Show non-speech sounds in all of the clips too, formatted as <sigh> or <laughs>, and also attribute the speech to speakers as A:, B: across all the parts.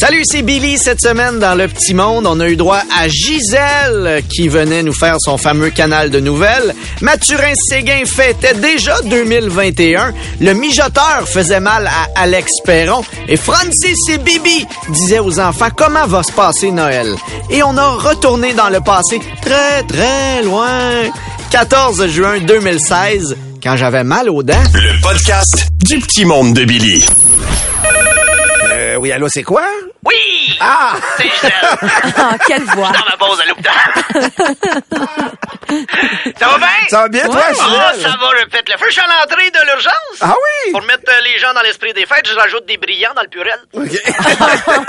A: Salut, c'est Billy. Cette semaine, dans Le Petit Monde, on a eu droit à Gisèle qui venait nous faire son fameux canal de nouvelles. Mathurin Séguin fêtait déjà 2021. Le mijoteur faisait mal à Alex Perron. Et Francis et Bibi disaient aux enfants comment va se passer Noël? Et on a retourné dans le passé très, très loin. 14 juin 2016, quand j'avais mal aux dents.
B: Le podcast du petit monde de Billy.
C: Euh, oui, allô, c'est quoi? Ah!
D: C'est Gisèle.
E: Ah, quelle voix!
D: Dans ma pause à l'hôpital. ça va bien?
C: Ça va bien, toi,
D: Oh,
C: Gisèle?
D: ça va, je pète le feu. Je suis à l'entrée de l'urgence.
C: Ah oui?
D: Pour mettre euh, les gens dans l'esprit des fêtes, je rajoute des brillants dans le purel.
C: OK.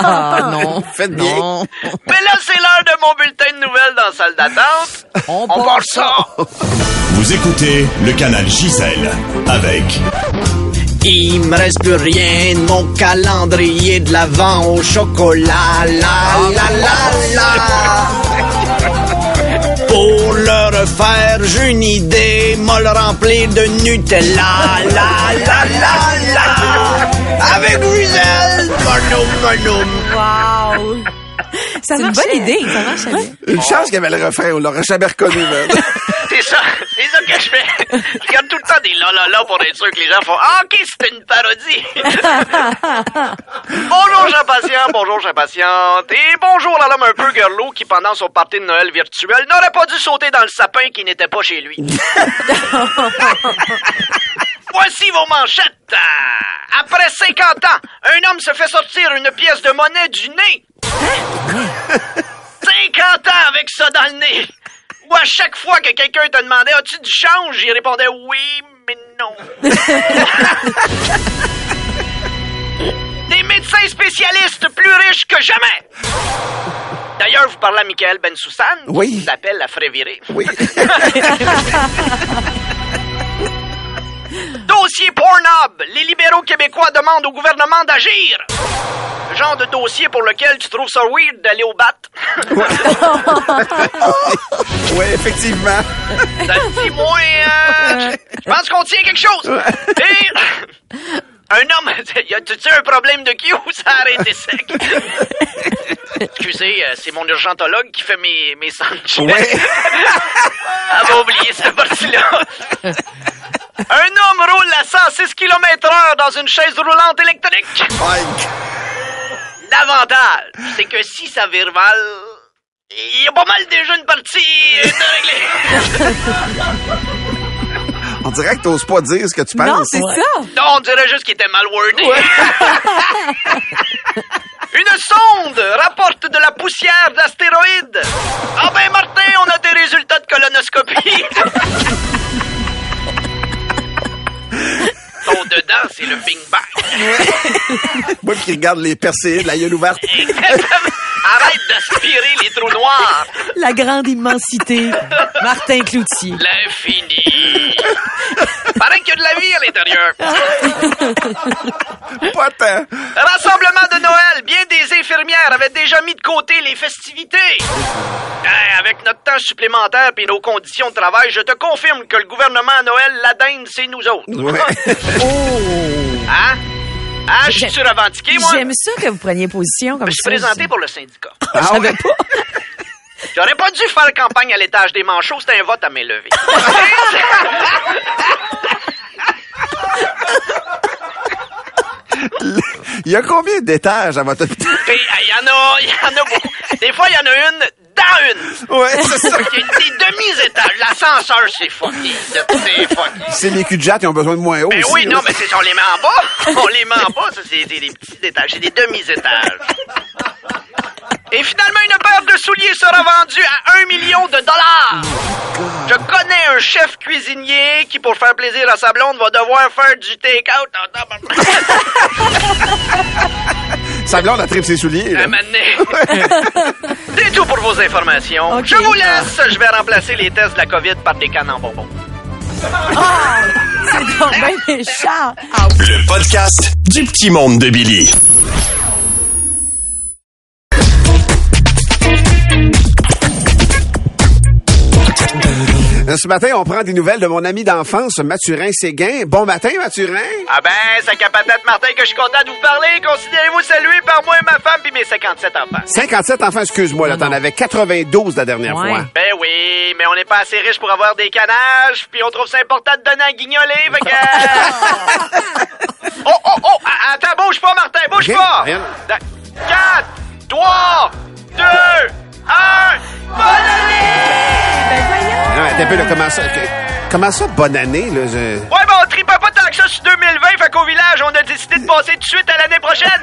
C: <laughs>
E: Ah non.
C: Faites bien.
E: Non.
D: Mais là, c'est l'heure de mon bulletin de nouvelles dans la salle d'attente.
E: On,
D: On part ça.
B: Vous écoutez le canal Gisèle avec
A: Il me reste plus rien mon calendrier de l'avant au chocolat. La la la la. Pour le refaire, j'ai une idée, m'a le remplir de Nutella. La la la la. Avec Gisèle, monoum monoum.
E: Wow! C'est une bonne idée, ça marche.
C: Une chance qu'il y avait le refrain, on l'aurait jamais reconnu. <laughs>
D: C'est ça, c'est ça que je fais. Je regarde tout le temps des là là là pour être sûr que les gens font Ah, ok, c'est une parodie. <laughs> bonjour, Jean Patient, bonjour, Jean Patiente. Et bonjour à l'homme un peu girlo qui, pendant son party de Noël virtuel, n'aurait pas dû sauter dans le sapin qui n'était pas chez lui. <laughs> Voici vos manchettes. Après 50 ans, un homme se fait sortir une pièce de monnaie du nez. 50 ans avec ça dans le nez. Ou à chaque fois que quelqu'un te demandait As-tu du change? Il répondait Oui, mais non. <laughs> Des médecins spécialistes plus riches que jamais. D'ailleurs, vous parlez à Michael Bensoussan,
C: Oui.
D: qui s'appelle la Frévirée.
C: Oui. <laughs>
D: Dossier Pornhub. Les libéraux québécois demandent au gouvernement d'agir. Le genre de dossier pour lequel tu trouves ça weird d'aller au bat.
C: Oui, <laughs> effectivement.
D: Ça te dit, moi, euh, je pense qu'on tient quelque chose. Et <laughs> un homme, <laughs> y a-tu un problème de cul ou ça a arrêté sec? Excusez, euh, c'est mon urgentologue qui fait mes, mes sandwichs.
C: Ouais.
D: Elle va oublier cette partie-là. Un homme roule à 106 km heure dans une chaise roulante électrique.
C: Mike.
D: L'avantage, c'est que si ça vire mal, il y a pas mal déjà une partie de régler. <laughs>
C: On dirait que t'oses pas dire ce que tu penses.
E: Non, c'est ça!
D: Non, on dirait juste qu'il était mal wordé. <laughs> Une sonde rapporte de la poussière d'astéroïdes. Ah ben Martin, on a des résultats de colonoscopie. <laughs> Ton dedans, c'est le Bing Bang. <laughs>
C: Moi qui regarde les percées, la gueule ouverte.
D: Arrête d'aspirer les trous noirs.
E: La grande immensité. Martin Cloutier.
D: L'infini. Paraît qu'il y a de la vie à l'intérieur.
C: Pas tant.
D: Rassemblement de Noël. Bien des infirmières avaient déjà mis de côté les festivités. Avec notre temps supplémentaire et nos conditions de travail, je te confirme que le gouvernement à Noël, l'Adenne, c'est nous autres.
C: Ouais. <laughs>
D: Hein? Hein, je suis revendiqué, moi?
E: J'aime ça que vous preniez position comme
D: Je suis
E: ça.
D: présenté pour le syndicat.
E: Je savais pas. <laughs>
D: J'aurais pas dû faire campagne à l'étage des manchots, c'était un vote à main levée. <laughs>
C: Il y a combien d'étages à votre hôpital? <laughs>
D: Il y en a, il y en a beaucoup. Des fois, il y en a une dans une.
C: Ouais, <laughs> c'est ça.
D: Des demi-étages. L'ascenseur, c'est fucké. C'est fucké.
C: C'est les cul-de-jatte, ils ont besoin de moins haut
D: Ben
C: aussi.
D: oui, non, mais c'est, on les met en bas. On les met en bas, ça, c'est des, des petits étages. C'est des demi-étages. Et finalement, une paire de souliers sera vendue à un million de dollars. Je connais un chef cuisinier qui, pour faire plaisir à sa blonde, va devoir faire du take-out.
C: Sa blonde a tripe ses souliers. là.
D: C'est tout pour vos informations. Je vous laisse. Je vais remplacer les tests de la COVID par des cannes en bonbons.
E: C'est donc bien méchant. Ah,
B: Le podcast du petit monde de Billy.
C: Ce matin, on prend des nouvelles de mon ami d'enfance, Mathurin Séguin. Bon matin, Mathurin.
D: Ah ben, c'est qu'à patate Martin que je suis content de vous parler. Considérez-vous salué par moi et ma femme puis mes 57 enfants.
C: 57 enfants, excuse-moi, là, t'en avais 92 la dernière
E: Ouais.
C: fois.
D: Ben oui, mais on n'est pas assez riche pour avoir des canages, puis on trouve ça important de donner à guignoler, fait que... <laughs> oh, oh, oh! Attends, bouge pas, Martin, bouge pas!
C: rien.
D: 4, 3, 2, 1... Bonne année!
E: Ben
C: un peu, ça, que- comment ça, bonne année, là? je-
D: Ouais, ben on tripait pas tant que ça sur 2020, fait qu'au village, on a décidé de passer tout de suite à l'année prochaine. <laughs>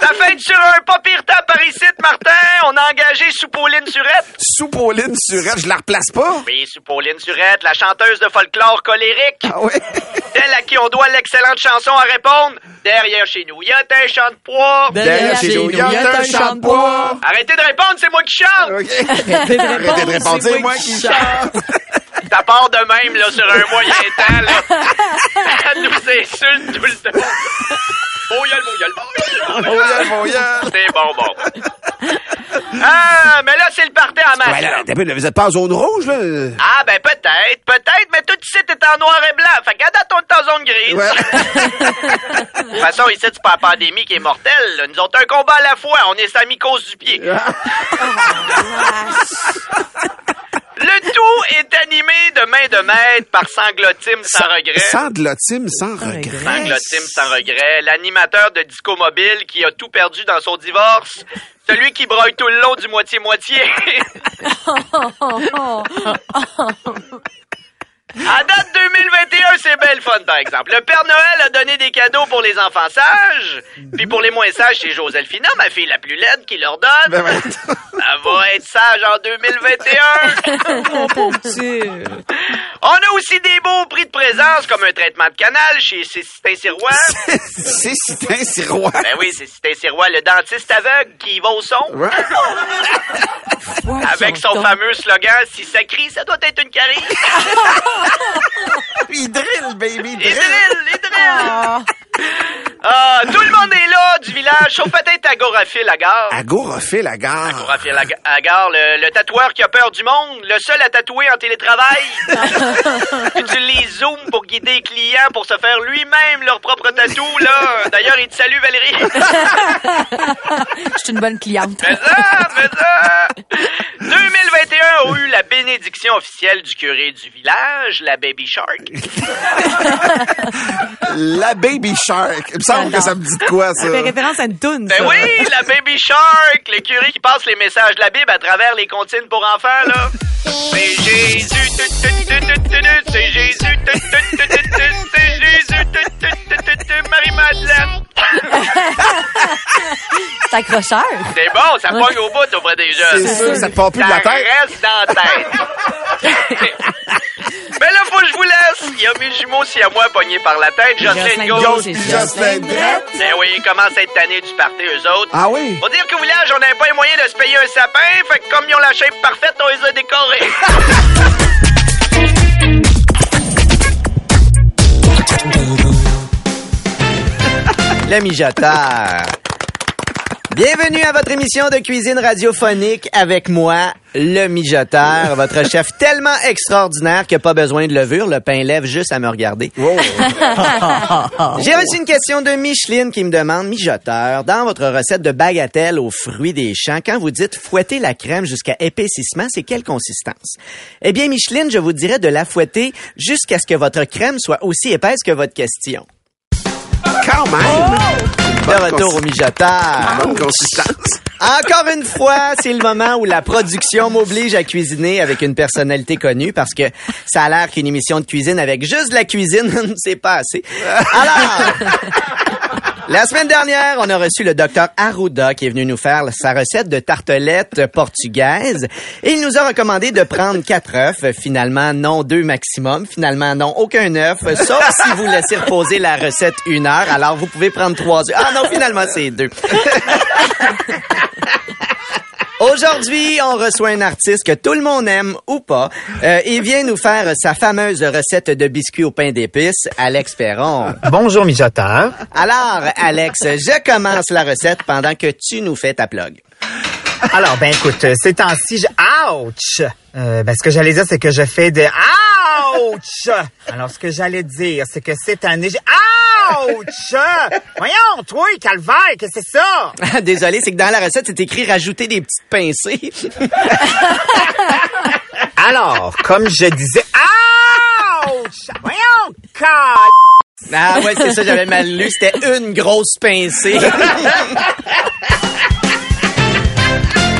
D: Ça fait sur un pas pire temps par ici, Martin. On a engagé Soupauline Surette.
C: Sous Pauline Surette, je la replace pas?
D: Oui, Soupauline Surette, la chanteuse de folklore colérique.
C: Ah oui? <laughs>
D: Celle à qui on doit l'excellente chanson à répondre. Derrière chez nous, y a un champ de pois.
C: Derrière chez nous, il y a un champ de bois.
D: Arrêtez de répondre, c'est moi qui chante.
C: Arrêtez de répondre, c'est moi qui chante.
D: Ça part de même, là, sur un moyen <laughs> temps, là. Elle <laughs> nous insulte tout le temps. Oh, y'a le mot, y'a le mot.
C: Voyelle, voyelle.
D: C'est bon, bon. Ah, mais là, c'est le party en masse.
C: Ouais, là, vous êtes pas en zone rouge, là?
D: Ah, ben peut-être, peut-être, mais tout ici est en noir et blanc. Fait qu'à date, on est en zone grise.
C: Ouais.
D: De toute façon, ici, c'est pas la pandémie qui est mortelle. là. Nous autres, un combat à la fois. On est sa mycose du pied. <laughs> de mètres par Sanglotime sans, regret.
C: Sanglotime sans regret.
D: Sanglotime sans regret. L'animateur de Disco Mobile qui a tout perdu dans son divorce. Celui qui broille tout le long du moitié-moitié. <laughs> <laughs> <laughs> À date 2021, c'est belle fun, par exemple. Le Père Noël a donné des cadeaux pour les enfants sages. Puis pour les moins sages, c'est Joséphina, ma fille la plus laide, qui leur donne.
C: Ben, ouais.
D: Elle va être sage en 2021.
E: Mon pauvre Dieu.
D: On a aussi des beaux prix de présence, comme un traitement de canal chez Cécitin-Sirois.
C: C'est Citin Sirois.
D: Ben oui, c'est Cécitin-Sirois, le dentiste aveugle qui va au son.
C: Ouais.
D: Avec son fameux slogan, si ça crie, ça doit être une carie.
C: Il drill, baby,
D: Les
C: drill.
D: drills, les drills.
E: Ah.
D: Ah, tout le monde est là du village, sauf peut-être Agoraphile à gare.
C: Agoraphile à gare.
D: Agoraphile à, ga- à gare, le, le tatoueur qui a peur du monde, le seul à tatouer en télétravail. <laughs> Utilise Zoom pour guider les clients pour se faire lui-même leur propre tatou, là. D'ailleurs, il te salue, Valérie. <laughs>
E: Je suis une bonne cliente.
D: Fais ça, fais ça. <laughs> 2021 a eu la bénédiction officielle du curé du village, la Baby Shark.
C: La Baby Shark. Il me semble que ça me dit de quoi, ça?
E: Ça fait référence à une toune,
D: Ben oui, la Baby Shark, le curé qui passe les messages de la Bible à travers les comptines pour enfants, là. C'est Jésus, tu, tu, tu, tu, tu, tu, c'est Jésus, tu, tu, tu, tu, tu, c'est Marie-Madeleine.
E: C'est accrocheur.
D: C'est bon, ça pogne au bout auprès des jeunes.
C: C'est sûr, ça te part plus de la
D: Ça
C: tête.
D: reste dans la tête. <laughs> Mais là, faut que je vous laisse. Il y a mes jumeaux si à moi pognés par la tête. Jocelyn Gauche.
C: Jocelyn Drette.
D: Ben oui, ils commencent à être tannés du party, eux autres.
C: Ah oui?
D: Faut dire qu'au village, on n'avait pas les moyens de se payer un sapin, fait que comme ils ont la shape parfaite, on les a décorés. <laughs>
F: Le mijoteur. Bienvenue à votre émission de cuisine radiophonique avec moi, le mijoteur, votre chef tellement extraordinaire qu'il n'y a pas besoin de levure. Le pain lève juste à me regarder. J'ai reçu une question de Micheline qui me demande, mijoteur, dans votre recette de bagatelle aux fruits des champs, quand vous dites fouetter la crème jusqu'à épaississement, c'est quelle consistance? Eh bien, Micheline, je vous dirais de la fouetter jusqu'à ce que votre crème soit aussi épaisse que votre question.
C: Quand même!
F: De retour au mijoteur.
C: Bonne consistance.
F: Encore une fois, c'est le moment où la production m'oblige à cuisiner avec une personnalité connue parce que ça a l'air qu'une émission de cuisine avec juste de la cuisine, <laughs> c'est pas assez. Alors, la semaine dernière, on a reçu le docteur Arruda qui est venu nous faire sa recette de tartelette portugaise et il nous a recommandé de prendre quatre œufs. Finalement, non deux maximum. Finalement, non aucun œuf, sauf si vous laissez reposer la recette une heure. Alors, vous pouvez prendre trois œufs. Ah non, finalement, c'est deux. <laughs> Aujourd'hui, on reçoit un artiste que tout le monde aime ou pas. Euh, il vient nous faire sa fameuse recette de biscuits au pain d'épices, Alex Perron.
G: Bonjour mijoteur.
F: Alors, Alex, je commence la recette pendant que tu nous fais ta plug.
G: Alors, ben écoute, euh, ces temps-ci, je... Ouch! Euh, ben, ce que j'allais dire, c'est que je fais de Ouch! Alors, ce que j'allais dire, c'est que cette année, j'ai Ouch! Voyons, toi, calvaire, que c'est ça? <laughs>
D: Ah, Désolé, c'est que dans la recette, c'est écrit rajouter des petites pincées. <laughs>
G: Alors, comme je disais, Ouch! Voyons, <laughs> cal...
D: Ah ouais, c'est ça, j'avais mal lu. C'était une grosse pincée.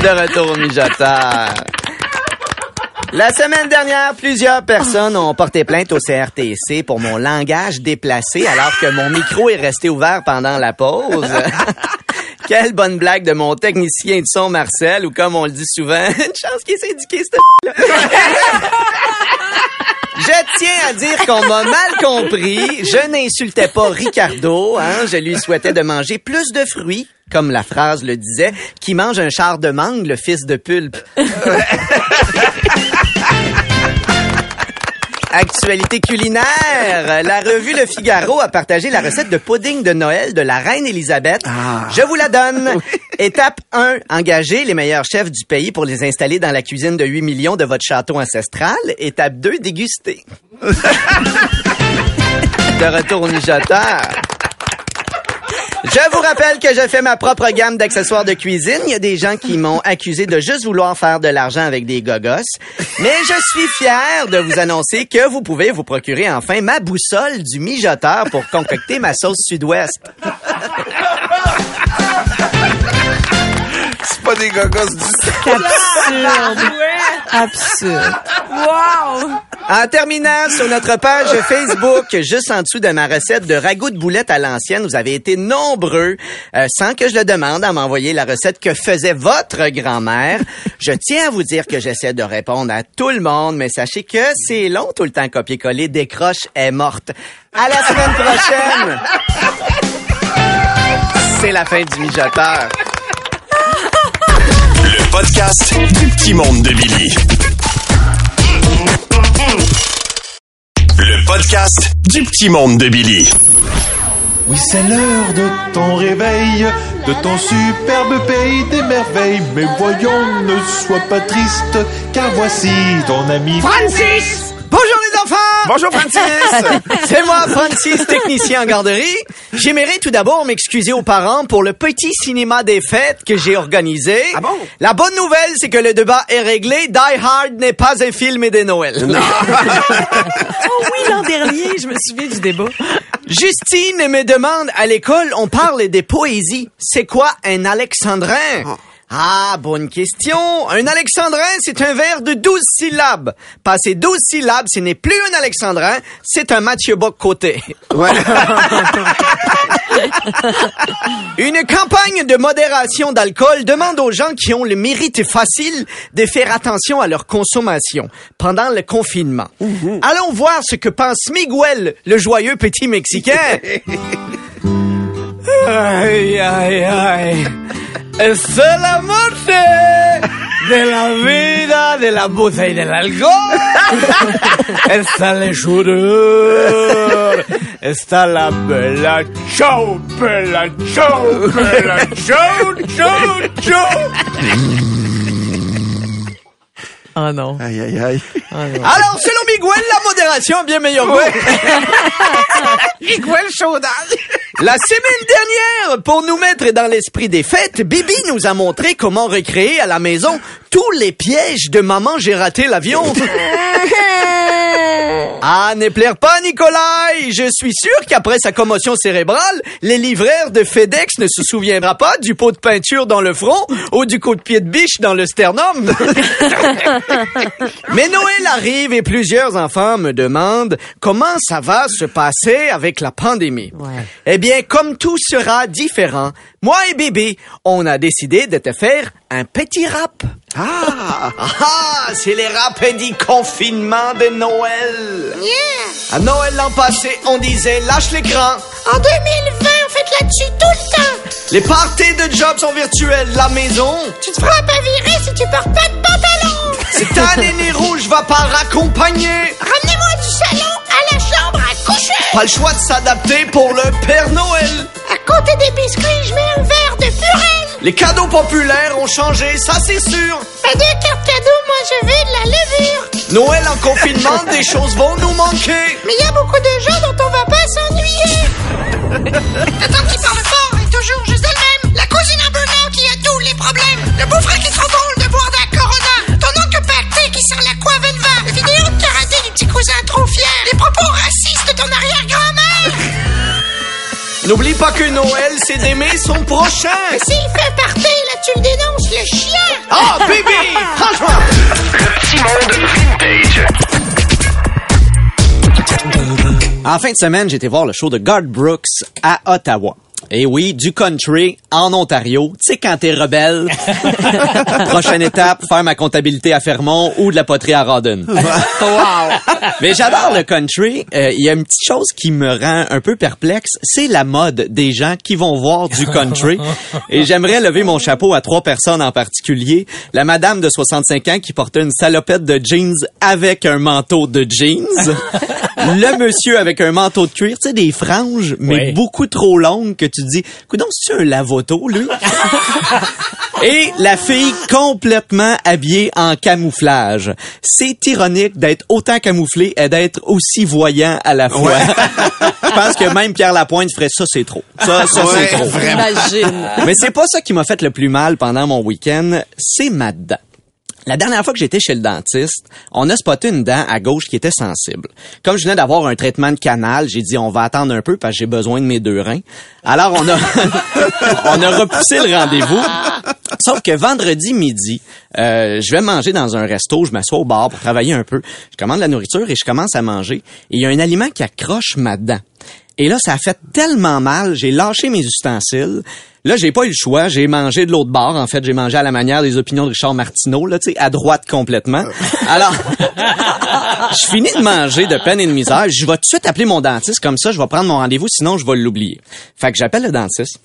D: De retour au mijoteur. La semaine dernière, plusieurs personnes ont porté plainte au CRTC pour mon langage déplacé alors que mon micro est resté ouvert pendant la pause. <laughs> Quelle bonne blague de mon technicien de son Marcel ou comme on le dit souvent, <laughs> une chance qu'il est syndiqué, ce là <laughs> Je tiens à dire qu'on m'a mal compris. Je n'insultais pas Ricardo. Hein. Je lui souhaitais de manger plus de fruits, comme la phrase le disait, qui mange un char de mangue, le fils de pulpe. Actualité culinaire. La revue Le Figaro a partagé la recette de pudding de Noël de la reine Élisabeth. Je vous la donne. <laughs> Étape 1. Engager les meilleurs chefs du pays pour les installer dans la cuisine de 8 millions de votre château ancestral. Étape 2. Déguster. <laughs> de retour au mijoteur. Je vous rappelle que je fais ma propre gamme d'accessoires de cuisine. Il y a des gens qui m'ont accusé de juste vouloir faire de l'argent avec des gogos. Mais je suis fier de vous annoncer que vous pouvez vous procurer enfin ma boussole du mijoteur pour concocter ma sauce sud-ouest.
C: C'est pas des gogos du
E: Absurde. Absurde. Wow!
D: En terminant, sur notre page Facebook, juste en dessous de ma recette de ragoût de boulettes à l'ancienne, vous avez été nombreux, euh, sans que je le demande, à m'envoyer la recette que faisait votre grand-mère. Je tiens à vous dire que j'essaie de répondre à tout le monde, mais sachez que c'est long tout le temps copier-coller. Décroche est morte. À la semaine prochaine! C'est la fin du mijoteur.
B: Le podcast du petit monde de Billy. Le podcast du petit monde de Billy.
H: Oui, c'est l'heure de ton réveil, de ton superbe pays des merveilles. Mais voyons, ne sois pas triste, car voici ton ami
D: Francis! Bonjour
C: Francis! <laughs>
D: C'est moi, Francis, technicien en garderie. J'aimerais tout d'abord m'excuser aux parents pour le petit cinéma des fêtes que j'ai organisé.
C: Ah bon?
D: La bonne nouvelle, c'est que le débat est réglé. Die Hard n'est pas un film de Noël. <laughs>
E: Oh oui, l'an dernier, je me souviens du débat.
D: Justine me demande, à l'école, on parle des poésies. C'est quoi un alexandrin? Ah, bonne question. Un alexandrin, c'est un vers de 12 syllabes. Passer 12 syllabes, ce n'est plus un alexandrin, c'est un Mathieu Bock côté.
C: Ouais. <laughs>
D: Une campagne de modération d'alcool demande aux gens qui ont le mérite facile de faire attention à leur consommation pendant le confinement. Allons voir ce que pense Miguel, le joyeux petit Mexicain. Ay, ay, ay. Es la muerte de la vida, de la buza y del alcohol. Está la sudor. Está la bella chau, bella chau, bella chau, chau, chau.
E: Oh non.
C: Aïe, aïe, aïe.
D: Alors, selon Miguel, la modération a bien meilleur goût. <laughs>
C: Miguel Chaudal.
D: La semaine dernière, pour nous mettre dans l'esprit des fêtes, Bibi nous a montré comment recréer à la maison tous les pièges de maman j'ai raté l'avion. <laughs> Ah, ne plaire pas, Nikolai! Je suis sûr qu'après sa commotion cérébrale, les livreurs de FedEx ne se souviendra pas du pot de peinture dans le front ou du coup de pied de biche dans le sternum. <laughs> Mais Noël arrive et plusieurs enfants me demandent comment ça va se passer avec la pandémie.
E: Ouais.
D: Eh bien, comme tout sera différent, moi et Bibi, on a décidé de te faire un petit rap.
C: Ah!
D: Ah, c'est les rap du confinement de Noël. À Noël l'an passé, on disait lâche l'écran.
I: En 2020, on fait là-dessus tout le temps.
D: Les parties de job sont virtuelles. La maison,
I: Tu te feras pas virer si tu portes pas de pantalon.
D: cette année les <laughs> rouges va pas raccompagner.
I: Ramenez-moi du salon à la chambre à coucher.
D: Pas le choix de s'adapter pour le Père Noël.
I: À côté des biscuits, je mets un verre de purée.
D: Les cadeaux populaires ont changé, ça c'est sûr.
I: Pas de carte cadeau, moi
D: Noël en confinement, <laughs> des choses vont nous manquer.
I: Mais il y a beaucoup de gens dont on va pas s'ennuyer. <laughs> La tante qui parle fort est toujours juste elle-même. La cousine burn qui a tous les problèmes. Le beau-frère qui trop drôle de boire de la Corona. Ton oncle pacté qui sent la coive et le vent. La vidéo de karaté du petit cousin trop fier. Les propos racistes
D: N'oublie pas que Noël, c'est d'aimer son prochain.
I: Mais s'il fait partie, là, tu le dénonces, le chien.
D: Ah, baby! <laughs> Franchement!
J: Le petit monde vintage.
D: En fin de semaine, j'ai été voir le show de Garth Brooks à Ottawa. Et oui, du country en Ontario. Tu sais, quand t'es rebelle, <laughs> prochaine étape, faire ma comptabilité à Fermont ou de la poterie à Rawdon. <laughs> Mais j'adore le country. Euh, Il y a une petite chose qui me rend un peu perplexe, c'est la mode des gens qui vont voir du country. Et j'aimerais lever mon chapeau à trois personnes en particulier. La madame de 65 ans qui portait une salopette de jeans avec un manteau de jeans. Le monsieur avec un manteau de cuir, tu sais, des franges, mais
K: Ouais.
D: beaucoup trop longues que tu te dis, coudonc, c'est un lavoto, lui? <laughs> Et la fille complètement habillée en camouflage. C'est ironique d'être autant camouflé et d'être aussi voyant à la fois. <laughs> Je pense que même Pierre Lapointe ferait ça, c'est trop. Ça, ça,
C: Ouais,
D: c'est trop.
E: Imagine.
D: Mais c'est pas ça qui m'a fait le plus mal pendant mon week-end, c'est ma dent. La dernière fois que j'étais chez le dentiste, on a spoté une dent à gauche qui était sensible. Comme je venais d'avoir un traitement de canal, j'ai dit on va attendre un peu parce que j'ai besoin de mes deux reins. Alors on a <laughs> on a repoussé le rendez-vous. Sauf que vendredi midi, euh, je vais manger dans un resto, je m'assois au bar pour travailler un peu. Je commande la nourriture et je commence à manger. Et il y a un aliment qui accroche ma dent. Et là, ça a fait tellement mal, j'ai lâché mes ustensiles. Là, j'ai pas eu le choix, j'ai mangé de l'autre bord. En fait, j'ai mangé à la manière des opinions de Richard Martineau, là, tu sais, à droite complètement. Alors, <laughs> je finis de manger de peine et de misère. Je vais tout de suite appeler mon dentiste, comme ça, je vais prendre mon rendez-vous, sinon je vais l'oublier. Fait que j'appelle le dentiste.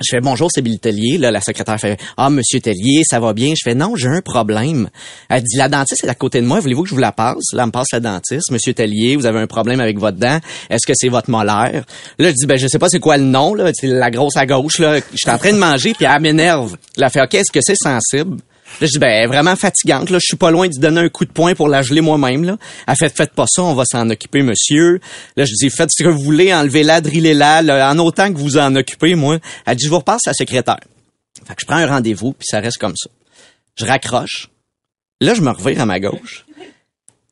D: Je fais bonjour, c'est Bill Tellier. Là, la secrétaire fait Ah, monsieur Tellier, ça va bien? Je fais non, j'ai un problème. Elle dit La dentiste est à côté de moi, voulez-vous que je vous la passe? Là, elle me passe la dentiste. Monsieur Tellier, vous avez un problème avec votre dent. Est-ce que c'est votre molaire? Là, je dis ben je sais pas c'est quoi le nom, là. C'est la grosse à gauche, là. Je suis en train de manger, puis elle m'énerve. Elle fait OK, est-ce que c'est sensible? Je dis, ben, vraiment fatigante, là. Je suis pas loin d'y donner un coup de poing pour la geler moi-même, là. Elle fait, faites pas ça, on va s'en occuper, monsieur. Là, je dis, faites ce que vous voulez, enlevez-la, drillez-la, là, en autant que vous en occupez, moi. Elle dit, je vous repasse la secrétaire. Fait que je prends un rendez-vous, puis ça reste comme ça. Je raccroche. Là, je me revire à ma gauche.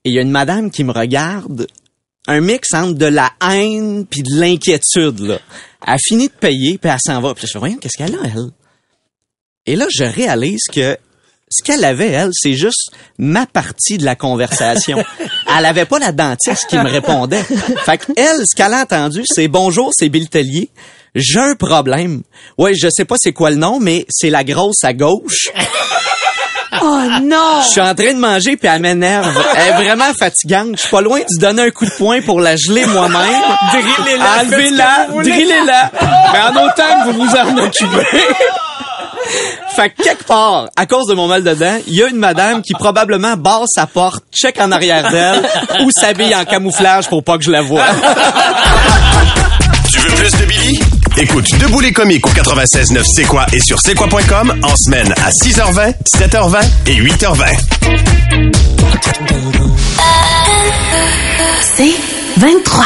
D: Et il y a une madame qui me regarde, un mix entre de la haine puis de l'inquiétude, là. Elle finit de payer, puis elle s'en va. Puis je fais, voyons, qu'est-ce qu'elle a, elle? Et là, je réalise que ce qu'elle avait, elle, c'est juste ma partie de la conversation. <laughs> elle avait pas la dentiste qui me répondait. Fait que elle, ce qu'elle a entendu, c'est bonjour, c'est Bill Tellier. J'ai un problème. Ouais, je sais pas c'est quoi le nom, mais c'est la grosse à gauche. <laughs>
E: Oh non!
D: Je suis en train de manger puis elle m'énerve. Elle est vraiment fatigante. Je suis pas loin de donner un coup de poing pour la geler moi-même. Drillez-la. Enlevez-la. Drillez-la. Mais en autant que vous vous en occupez. <laughs> Fait que quelque part, à cause de mon mal de dents, il y a une madame qui probablement barre sa porte, check en arrière d'elle, ou s'habille en camouflage pour pas que je la voie.
B: Tu veux plus de Billy? Écoute Debout les comiques au 96.9 C'est quoi et sur c'est quoi.com en semaine à 6h20, 7h20 et 8h20.
L: C'est 23.